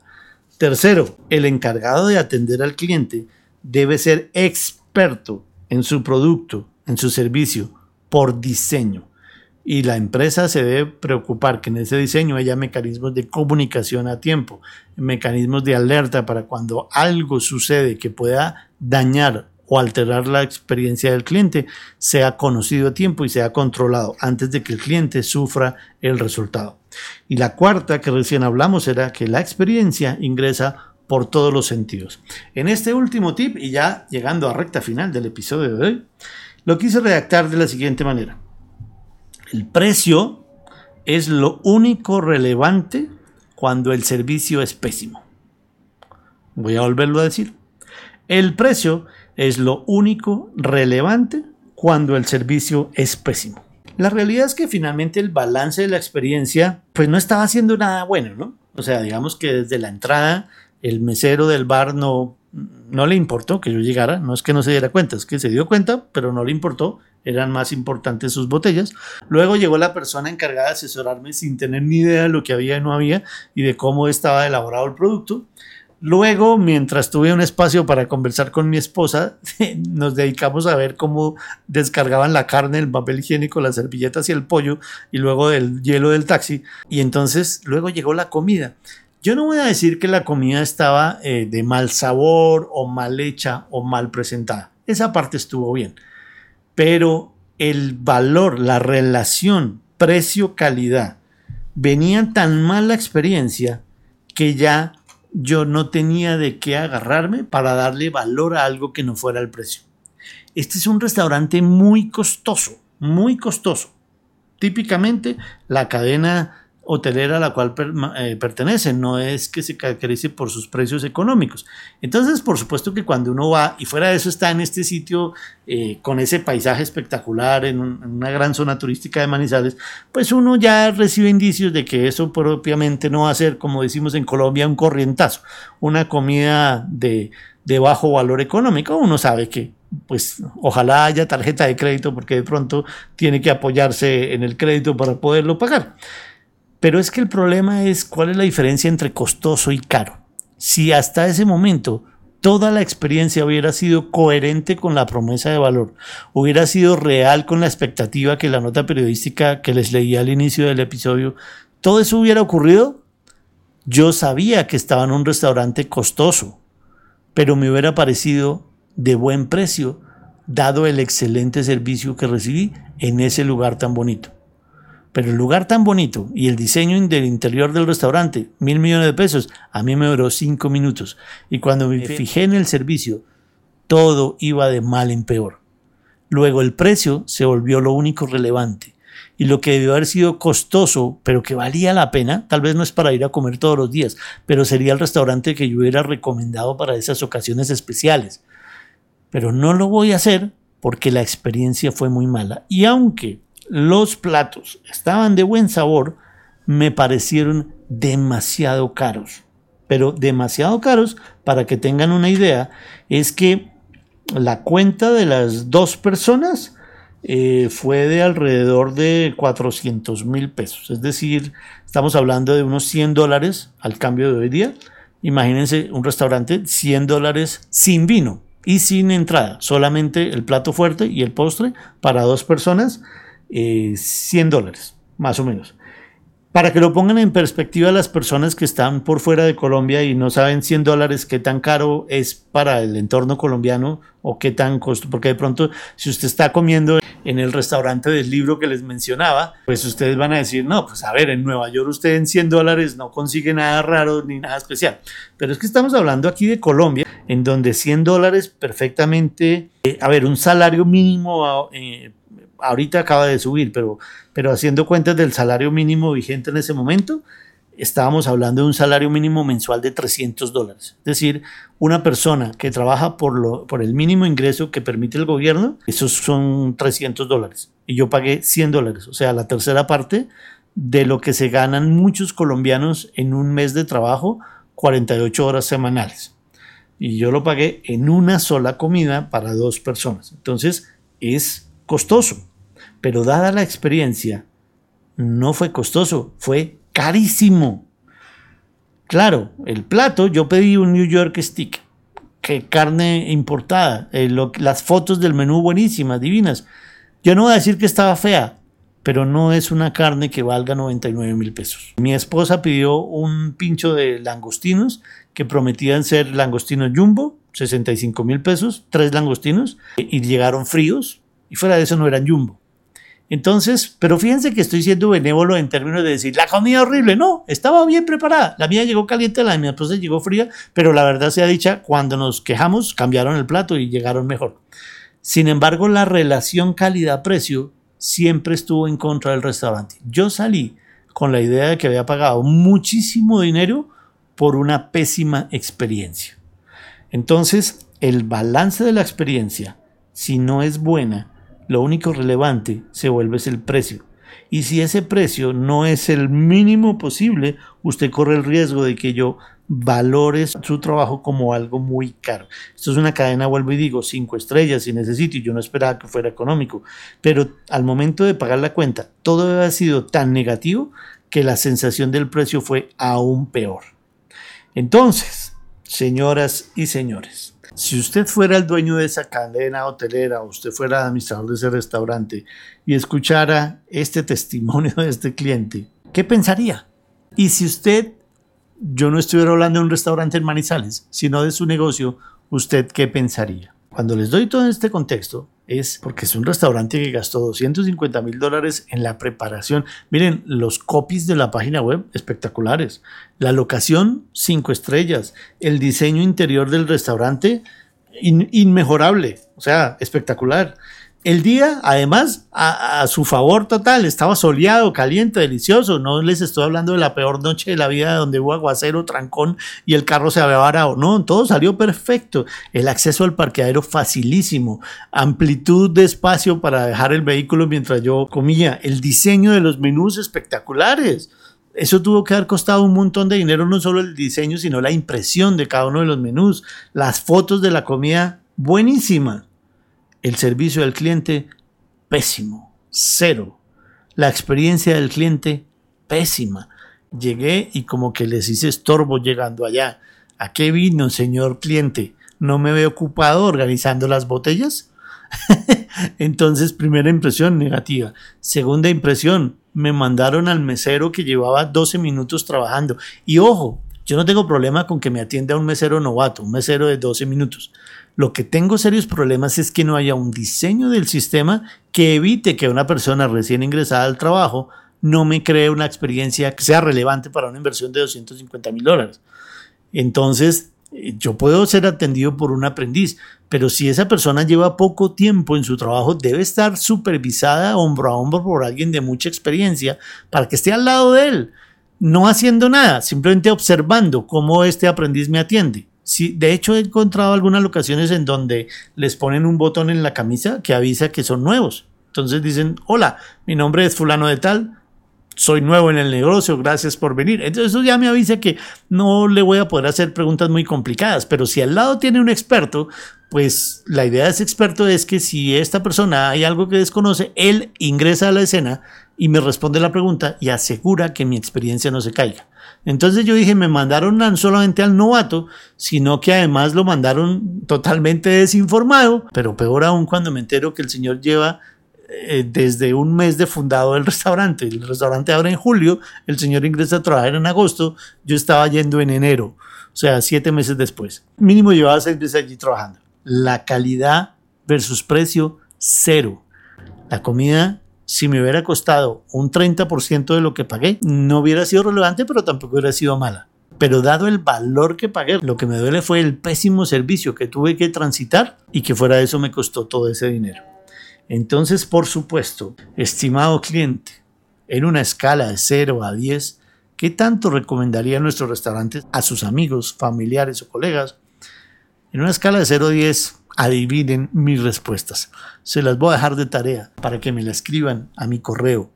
Tercero, el encargado de atender al cliente debe ser experto en su producto, en su servicio, por diseño. Y la empresa se debe preocupar que en ese diseño haya mecanismos de comunicación a tiempo, mecanismos de alerta para cuando algo sucede que pueda dañar o alterar la experiencia del cliente sea conocido a tiempo y sea controlado antes de que el cliente sufra el resultado. Y la cuarta que recién hablamos era que la experiencia ingresa por todos los sentidos. En este último tip, y ya llegando a recta final del episodio de hoy, lo quise redactar de la siguiente manera. El precio es lo único relevante cuando el servicio es pésimo. Voy a volverlo a decir. El precio es lo único relevante cuando el servicio es pésimo. La realidad es que finalmente el balance de la experiencia pues no estaba haciendo nada bueno, ¿no? O sea, digamos que desde la entrada el mesero del bar no, no le importó que yo llegara, no es que no se diera cuenta, es que se dio cuenta, pero no le importó, eran más importantes sus botellas. Luego llegó la persona encargada de asesorarme sin tener ni idea de lo que había y no había y de cómo estaba elaborado el producto. Luego, mientras tuve un espacio para conversar con mi esposa, nos dedicamos a ver cómo descargaban la carne, el papel higiénico, las servilletas y el pollo, y luego el hielo del taxi. Y entonces luego llegó la comida. Yo no voy a decir que la comida estaba eh, de mal sabor o mal hecha o mal presentada. Esa parte estuvo bien. Pero el valor, la relación precio-calidad, venía tan mal la experiencia que ya yo no tenía de qué agarrarme para darle valor a algo que no fuera el precio. Este es un restaurante muy costoso, muy costoso. Típicamente la cadena hotelera a la cual eh, pertenece, no es que se caracterice por sus precios económicos. Entonces, por supuesto que cuando uno va y fuera de eso está en este sitio eh, con ese paisaje espectacular en, una gran zona turística de Manizales, pues uno ya recibe indicios de que eso propiamente no va a ser, como decimos en Colombia, un corrientazo, una comida de, de bajo valor económico. Uno sabe que pues ojalá haya tarjeta de crédito porque de pronto tiene que apoyarse en el crédito para poderlo pagar. Pero es que el problema es cuál es la diferencia entre costoso y caro. Si hasta ese momento toda la experiencia hubiera sido coherente con la promesa de valor, hubiera sido real con la expectativa que la nota periodística que les leí al inicio del episodio, todo eso hubiera ocurrido, yo sabía que estaba en un restaurante costoso, pero me hubiera parecido de buen precio, dado el excelente servicio que recibí en ese lugar tan bonito. Pero el lugar tan bonito y el diseño del interior del restaurante, mil millones de pesos, a mí me duró cinco minutos. Y cuando me fijé en el servicio, todo iba de mal en peor. Luego el precio se volvió lo único relevante. Y lo que debió haber sido costoso, pero que valía la pena, tal vez no es para ir a comer todos los días, pero sería el restaurante que yo hubiera recomendado para esas ocasiones especiales. Pero no lo voy a hacer porque la experiencia fue muy mala. Y aunque los platos estaban de buen sabor, me parecieron demasiado caros. Pero demasiado caros, para que tengan una idea, es que la cuenta de las dos personas eh, fue de alrededor de 400 mil pesos. Es decir, estamos hablando de unos 100 dólares al cambio de hoy día. Imagínense un restaurante, 100 dólares sin vino y sin entrada, solamente el plato fuerte y el postre para dos personas 100 eh, dólares, más o menos. Para que lo pongan en perspectiva las personas que están por fuera de Colombia y no saben 100 dólares qué tan caro es para el entorno colombiano o qué tan costo, porque de pronto si usted está comiendo en el restaurante del libro que les mencionaba, pues ustedes van a decir, no, pues a ver, en Nueva York usted en 100 dólares no consigue nada raro ni nada especial. Pero es que estamos hablando aquí de Colombia, en donde 100 dólares perfectamente, eh, a ver, un salario mínimo... Eh, ahorita acaba de subir, pero, pero haciendo cuentas del salario mínimo vigente en ese momento, estábamos hablando de un salario mínimo mensual de 300 dólares. Es decir, una persona que trabaja por, lo, por el mínimo ingreso que permite el gobierno, esos son 300 dólares. y yo pagué 100 dólares, o sea, la tercera parte de lo que se ganan muchos colombianos en un mes de trabajo, 48 horas semanales. Y yo lo pagué en una sola comida para dos personas. Entonces es costoso, pero dada la experiencia, no fue costoso, fue carísimo. Claro, el plato, yo pedí un New York Stick, que carne importada, eh, las fotos del menú buenísimas, divinas. Yo no voy a decir que estaba fea, pero no es una carne que valga 99 mil pesos. Mi esposa pidió un pincho de langostinos que prometían ser langostinos jumbo, 65 mil pesos, tres langostinos, y llegaron fríos, y fuera de eso no eran jumbo. Entonces, pero fíjense que estoy siendo benévolo en términos de decir, la comida horrible, no, estaba bien preparada, la mía llegó caliente, la de mi esposa llegó fría, pero la verdad sea dicha, cuando nos quejamos cambiaron el plato y llegaron mejor. Sin embargo, la relación calidad-precio siempre estuvo en contra del restaurante. Yo salí con la idea de que había pagado muchísimo dinero por una pésima experiencia. Entonces, el balance de la experiencia, si no es buena, lo único relevante se vuelve es el precio. Y si ese precio no es el mínimo posible, usted corre el riesgo de que yo valore su trabajo como algo muy caro. Esto es una cadena, vuelvo y digo, cinco estrellas si necesito, y yo no esperaba que fuera económico. Pero al momento de pagar la cuenta, todo había sido tan negativo que la sensación del precio fue aún peor. Entonces, señoras y señores, si usted fuera el dueño de esa cadena hotelera o usted fuera administrador de ese restaurante y escuchara este testimonio de este cliente, ¿qué pensaría? Y si usted, yo no estuviera hablando de un restaurante en Manizales, sino de su negocio, ¿usted qué pensaría? Cuando les doy todo este contexto, es porque es un restaurante que gastó 250 mil dólares en la preparación. Miren, los copies de la página web espectaculares. La locación, cinco estrellas. El diseño interior del restaurante, inmejorable. O sea, espectacular. El día, además, a, su favor total, estaba soleado, caliente, delicioso. No les estoy hablando de la peor noche de la vida donde hubo aguacero, trancón y el carro se había varado. No, todo salió perfecto. El acceso al parqueadero facilísimo. Amplitud de espacio para dejar el vehículo mientras yo comía. El diseño de los menús espectaculares. Eso tuvo que haber costado un montón de dinero, no solo el diseño, sino la impresión de cada uno de los menús. Las fotos de la comida, buenísima el servicio del cliente, pésimo, cero. La experiencia del cliente, pésima. Llegué y como que les hice estorbo llegando allá. ¿A qué vino, señor cliente? ¿No me veo ocupado organizando las botellas? Entonces, primera impresión negativa. Segunda impresión, me mandaron al mesero que llevaba 12 minutos trabajando. Y ojo, yo no tengo problema con que me atienda un mesero novato, un mesero de 12 minutos. Lo que tengo serios problemas es que no haya un diseño del sistema que evite que una persona recién ingresada al trabajo no me cree una experiencia que sea relevante para una inversión de 250 mil dólares. Entonces, yo puedo ser atendido por un aprendiz, pero si esa persona lleva poco tiempo en su trabajo, debe estar supervisada hombro a hombro por alguien de mucha experiencia para que esté al lado de él, no haciendo nada, simplemente observando cómo este aprendiz me atiende. Sí, de hecho he encontrado algunas locaciones en donde les ponen un botón en la camisa que avisa que son nuevos. Entonces dicen, hola, mi nombre es fulano de tal, soy nuevo en el negocio, gracias por venir. Entonces eso ya me avisa que no le voy a poder hacer preguntas muy complicadas, pero si al lado tiene un experto, pues la idea de ese experto es que si esta persona hay algo que desconoce, él ingresa a la escena y me responde la pregunta y asegura que mi experiencia no se caiga. Entonces yo dije, me mandaron no solamente al novato, sino que además lo mandaron totalmente desinformado, pero peor aún cuando me entero que el señor lleva eh, desde un mes de fundado el restaurante. El restaurante abre en julio, el señor ingresa a trabajar en agosto, yo estaba yendo en enero, o sea, siete meses después. Mínimo llevaba seis meses allí trabajando. La calidad versus precio, cero. La comida si me hubiera costado un 30% de lo que pagué, no hubiera sido relevante, pero tampoco hubiera sido mala. Pero dado el valor que pagué, lo que me duele fue el pésimo servicio que tuve que transitar y que fuera de eso me costó todo ese dinero. Entonces, por supuesto, estimado cliente, en una escala de 0 a 10, ¿qué tanto recomendaría nuestros restaurantes a sus amigos, familiares o colegas? En una escala de 0 a 10, adivinen mis respuestas. Se las voy a dejar de tarea para que me la escriban a mi correo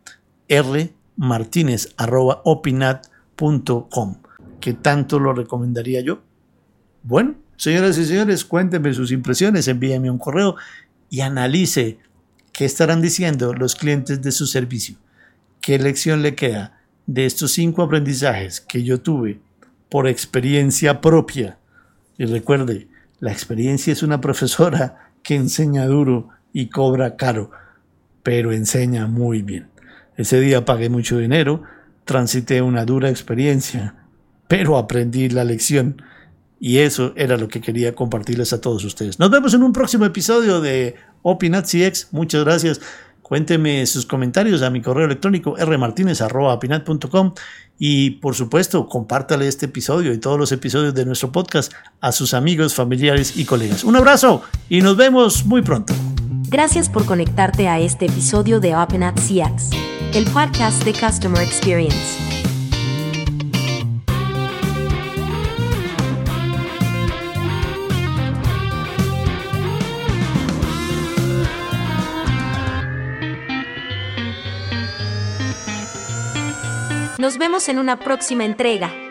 rmartinez.opinat.com, que tanto lo recomendaría yo. Bueno, señoras y señores, cuéntenme sus impresiones, envíenme un correo y analice qué estarán diciendo los clientes de su servicio. ¿Qué lección le queda de estos cinco aprendizajes que yo tuve por experiencia propia? Y recuerde, la experiencia es una profesora que enseña duro y cobra caro, pero enseña muy bien. Ese día pagué mucho dinero, transité una dura experiencia, pero aprendí la lección. Y eso era lo que quería compartirles a todos ustedes. Nos vemos en un próximo episodio de Opinat CX. Muchas gracias. Cuénteme sus comentarios a mi correo electrónico rmartinez.opinat.com y por supuesto compártale este episodio y todos los episodios de nuestro podcast a sus amigos, familiares y colegas. Un abrazo y nos vemos muy pronto. Gracias por conectarte a este episodio de OpenApp CX, el podcast de Customer Experience. Nos vemos en una próxima entrega.